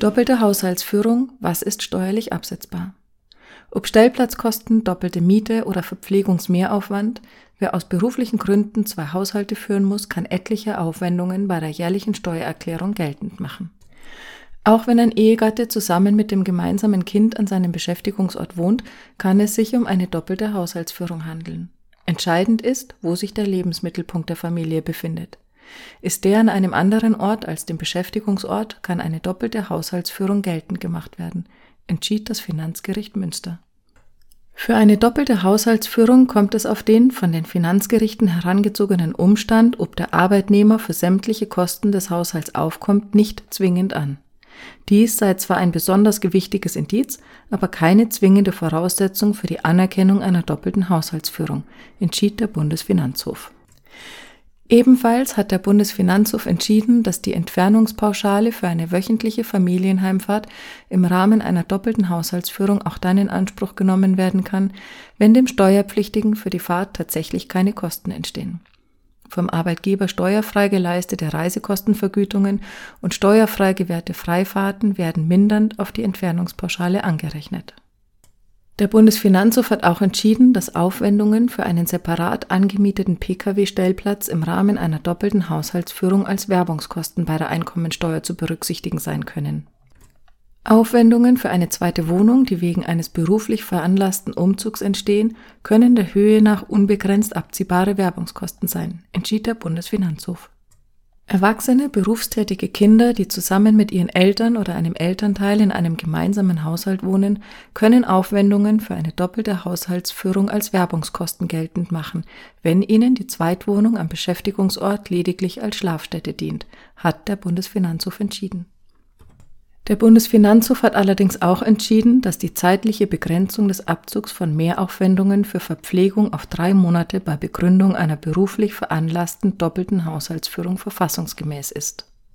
Doppelte Haushaltsführung, was ist steuerlich absetzbar? Ob Stellplatzkosten, doppelte Miete oder Verpflegungsmehraufwand, wer aus beruflichen Gründen zwei Haushalte führen muss, kann etliche Aufwendungen bei der jährlichen Steuererklärung geltend machen. Auch wenn ein Ehegatte zusammen mit dem gemeinsamen Kind an seinem Beschäftigungsort wohnt, kann es sich um eine doppelte Haushaltsführung handeln. Entscheidend ist, wo sich der Lebensmittelpunkt der Familie befindet. Ist der an einem anderen Ort als dem Beschäftigungsort, kann eine doppelte Haushaltsführung geltend gemacht werden, entschied das Finanzgericht Münster. Für eine doppelte Haushaltsführung kommt es auf den von den Finanzgerichten herangezogenen Umstand, ob der Arbeitnehmer für sämtliche Kosten des Haushalts aufkommt, nicht zwingend an. Dies sei zwar ein besonders gewichtiges Indiz, aber keine zwingende Voraussetzung für die Anerkennung einer doppelten Haushaltsführung, entschied der Bundesfinanzhof. Ebenfalls hat der Bundesfinanzhof entschieden, dass die Entfernungspauschale für eine wöchentliche Familienheimfahrt im Rahmen einer doppelten Haushaltsführung auch dann in Anspruch genommen werden kann, wenn dem Steuerpflichtigen für die Fahrt tatsächlich keine Kosten entstehen. Vom Arbeitgeber steuerfrei geleistete Reisekostenvergütungen und steuerfrei gewährte Freifahrten werden mindernd auf die Entfernungspauschale angerechnet. Der Bundesfinanzhof hat auch entschieden, dass Aufwendungen für einen separat angemieteten Pkw-Stellplatz im Rahmen einer doppelten Haushaltsführung als Werbungskosten bei der Einkommensteuer zu berücksichtigen sein können. Aufwendungen für eine zweite Wohnung, die wegen eines beruflich veranlassten Umzugs entstehen, können der Höhe nach unbegrenzt abziehbare Werbungskosten sein, entschied der Bundesfinanzhof. Erwachsene, berufstätige Kinder, die zusammen mit ihren Eltern oder einem Elternteil in einem gemeinsamen Haushalt wohnen, können Aufwendungen für eine doppelte Haushaltsführung als Werbungskosten geltend machen, wenn ihnen die Zweitwohnung am Beschäftigungsort lediglich als Schlafstätte dient, hat der Bundesfinanzhof entschieden. Der Bundesfinanzhof hat allerdings auch entschieden, dass die zeitliche Begrenzung des Abzugs von Mehraufwendungen für Verpflegung auf drei Monate bei Begründung einer beruflich veranlassten doppelten Haushaltsführung verfassungsgemäß ist